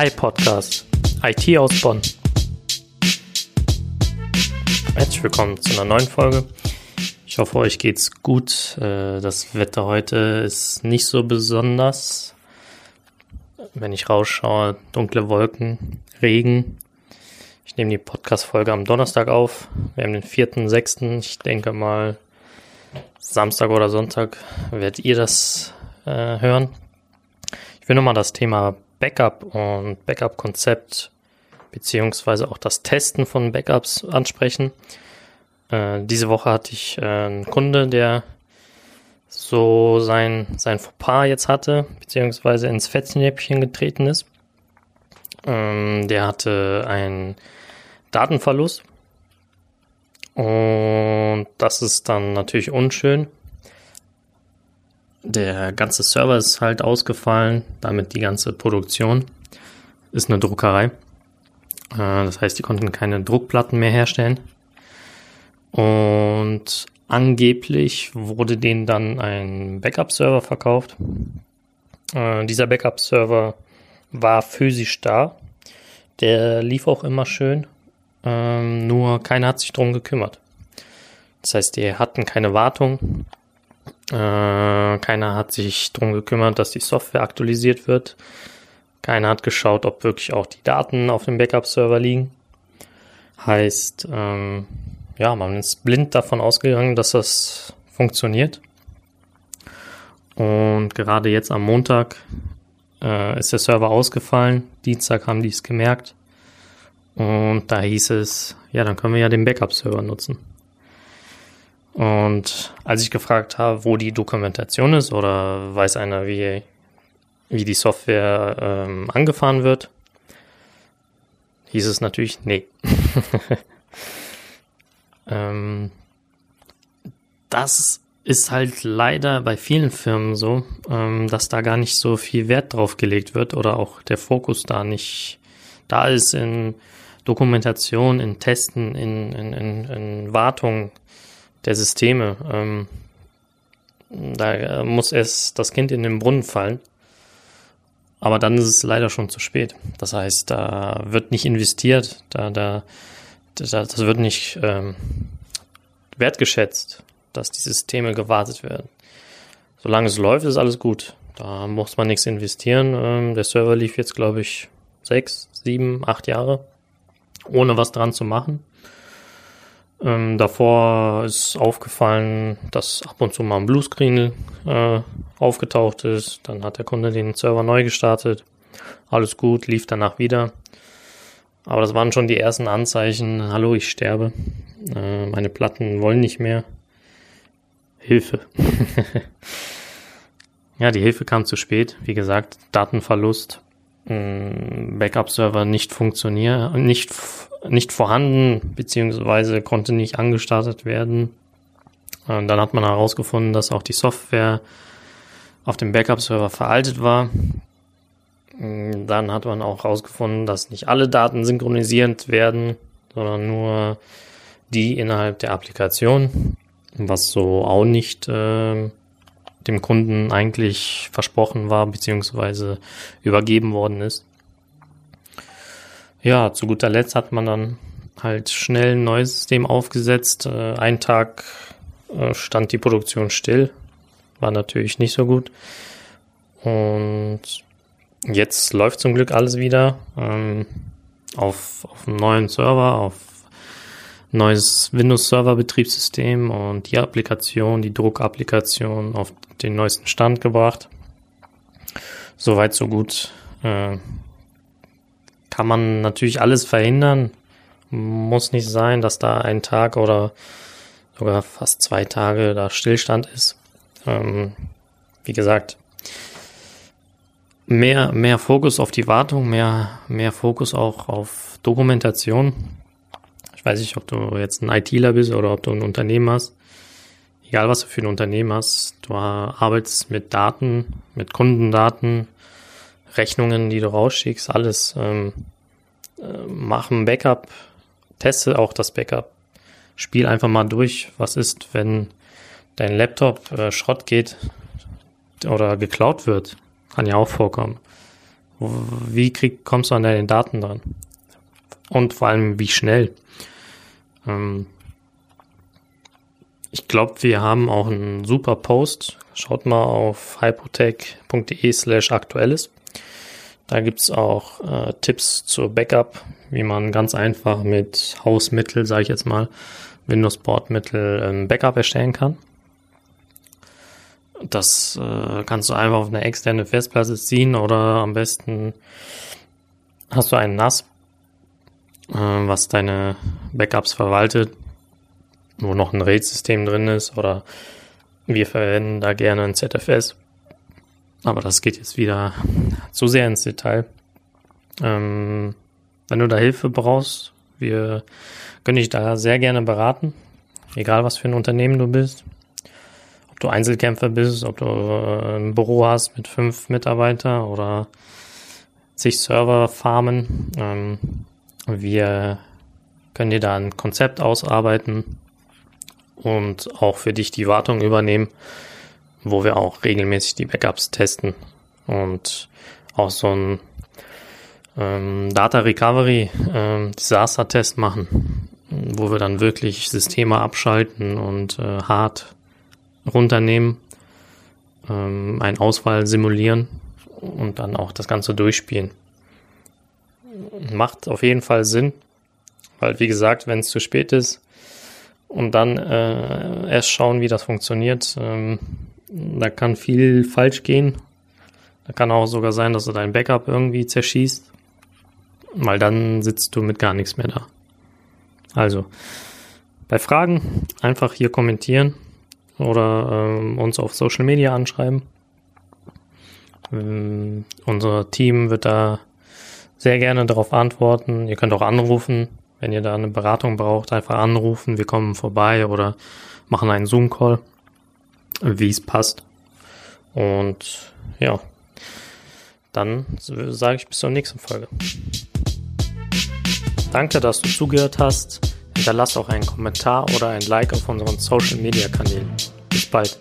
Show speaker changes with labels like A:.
A: Hi Podcast, IT aus Bonn. Herzlich willkommen zu einer neuen Folge. Ich hoffe, euch geht's gut. Äh, das Wetter heute ist nicht so besonders. Wenn ich rausschaue, dunkle Wolken, Regen. Ich nehme die Podcast-Folge am Donnerstag auf. Wir haben den 4.6. Ich denke mal, Samstag oder Sonntag werdet ihr das äh, hören. Ich will nochmal das Thema Backup und Backup-Konzept beziehungsweise auch das Testen von Backups ansprechen. Äh, diese Woche hatte ich äh, einen Kunde, der so sein, sein Fauxpas jetzt hatte, beziehungsweise ins Fettnäpfchen getreten ist. Ähm, der hatte einen Datenverlust. Und das ist dann natürlich unschön. Der ganze Server ist halt ausgefallen, damit die ganze Produktion ist eine Druckerei. Äh, das heißt, die konnten keine Druckplatten mehr herstellen. Und angeblich wurde denen dann ein Backup-Server verkauft. Äh, dieser Backup-Server war physisch da. Der lief auch immer schön. Ähm, nur keiner hat sich drum gekümmert. Das heißt, die hatten keine Wartung. Äh, keiner hat sich drum gekümmert, dass die Software aktualisiert wird. Keiner hat geschaut, ob wirklich auch die Daten auf dem Backup-Server liegen. Heißt, ähm, ja, man ist blind davon ausgegangen, dass das funktioniert. Und gerade jetzt am Montag äh, ist der Server ausgefallen. Dienstag haben die es gemerkt. Und da hieß es, ja, dann können wir ja den Backup-Server nutzen. Und als ich gefragt habe, wo die Dokumentation ist oder weiß einer, wie, wie die Software ähm, angefahren wird, hieß es natürlich, nee. Ähm, das ist halt leider bei vielen Firmen so, ähm, dass da gar nicht so viel Wert drauf gelegt wird oder auch der Fokus da nicht da ist in Dokumentation, in Testen, in, in, in, in Wartung der Systeme. Ähm, da muss erst das Kind in den Brunnen fallen. Aber dann ist es leider schon zu spät. Das heißt, da wird nicht investiert, da, da das, das wird nicht ähm, wertgeschätzt, dass die Systeme gewartet werden. Solange es läuft, ist alles gut. Da muss man nichts investieren. Ähm, der Server lief jetzt, glaube ich, sechs, sieben, acht Jahre, ohne was dran zu machen. Ähm, davor ist aufgefallen, dass ab und zu mal ein Bluescreen äh, aufgetaucht ist. Dann hat der Kunde den Server neu gestartet. Alles gut, lief danach wieder. Aber das waren schon die ersten Anzeichen, hallo, ich sterbe. Äh, meine Platten wollen nicht mehr. Hilfe. ja, die Hilfe kam zu spät. Wie gesagt, Datenverlust, mm, Backup-Server nicht funktionieren, nicht, nicht vorhanden, beziehungsweise konnte nicht angestartet werden. Und dann hat man herausgefunden, dass auch die Software auf dem Backup-Server veraltet war. Dann hat man auch herausgefunden, dass nicht alle Daten synchronisierend werden, sondern nur die innerhalb der Applikation, was so auch nicht äh, dem Kunden eigentlich versprochen war, beziehungsweise übergeben worden ist. Ja, zu guter Letzt hat man dann halt schnell ein neues System aufgesetzt. Äh, ein Tag äh, stand die Produktion still, war natürlich nicht so gut. Und Jetzt läuft zum Glück alles wieder ähm, auf, auf einem neuen Server, auf neues Windows-Server-Betriebssystem und die Applikation, die Druckapplikation auf den neuesten Stand gebracht. Soweit, so gut. Äh, kann man natürlich alles verhindern. Muss nicht sein, dass da ein Tag oder sogar fast zwei Tage da Stillstand ist. Ähm, wie gesagt, mehr, mehr Fokus auf die Wartung, mehr, mehr Fokus auch auf Dokumentation. Ich weiß nicht, ob du jetzt ein ITler bist oder ob du ein Unternehmen hast. Egal, was du für ein Unternehmen hast, du arbeitest mit Daten, mit Kundendaten, Rechnungen, die du rausschickst, alles. Ähm, äh, mach ein Backup, teste auch das Backup. Spiel einfach mal durch, was ist, wenn dein Laptop äh, Schrott geht oder geklaut wird. Kann ja auch vorkommen. Wie krieg, kommst du an deine Daten dran? Und vor allem, wie schnell? Ähm, ich glaube, wir haben auch einen super Post. Schaut mal auf hypotech.de slash aktuelles. Da gibt's auch äh, Tipps zur Backup, wie man ganz einfach mit Hausmittel, sage ich jetzt mal, Windows-Bordmittel ähm, Backup erstellen kann. Das äh, kannst du einfach auf eine externe Festplatte ziehen oder am besten hast du ein NAS, äh, was deine Backups verwaltet, wo noch ein RAID-System drin ist oder wir verwenden da gerne ein ZFS. Aber das geht jetzt wieder zu sehr ins Detail. Ähm, wenn du da Hilfe brauchst, wir können dich da sehr gerne beraten, egal was für ein Unternehmen du bist. Ob du Einzelkämpfer bist, ob du äh, ein Büro hast mit fünf Mitarbeitern oder zig Server farmen. Ähm, wir können dir da ein Konzept ausarbeiten und auch für dich die Wartung übernehmen, wo wir auch regelmäßig die Backups testen und auch so ein ähm, Data Recovery ähm, Disaster Test machen, wo wir dann wirklich Systeme abschalten und äh, hart runternehmen, ähm, einen Ausfall simulieren und dann auch das Ganze durchspielen. Macht auf jeden Fall Sinn, weil wie gesagt, wenn es zu spät ist und dann äh, erst schauen, wie das funktioniert, ähm, da kann viel falsch gehen. Da kann auch sogar sein, dass du dein Backup irgendwie zerschießt weil dann sitzt du mit gar nichts mehr da. Also, bei Fragen einfach hier kommentieren oder ähm, uns auf Social Media anschreiben. Ähm, unser Team wird da sehr gerne darauf antworten. Ihr könnt auch anrufen, wenn ihr da eine Beratung braucht, einfach anrufen, wir kommen vorbei oder machen einen Zoom-Call, wie es passt. Und ja, dann sage ich bis zur nächsten Folge. Danke, dass du zugehört hast. Hinterlass auch einen Kommentar oder ein Like auf unseren Social Media Kanälen. Bis bald.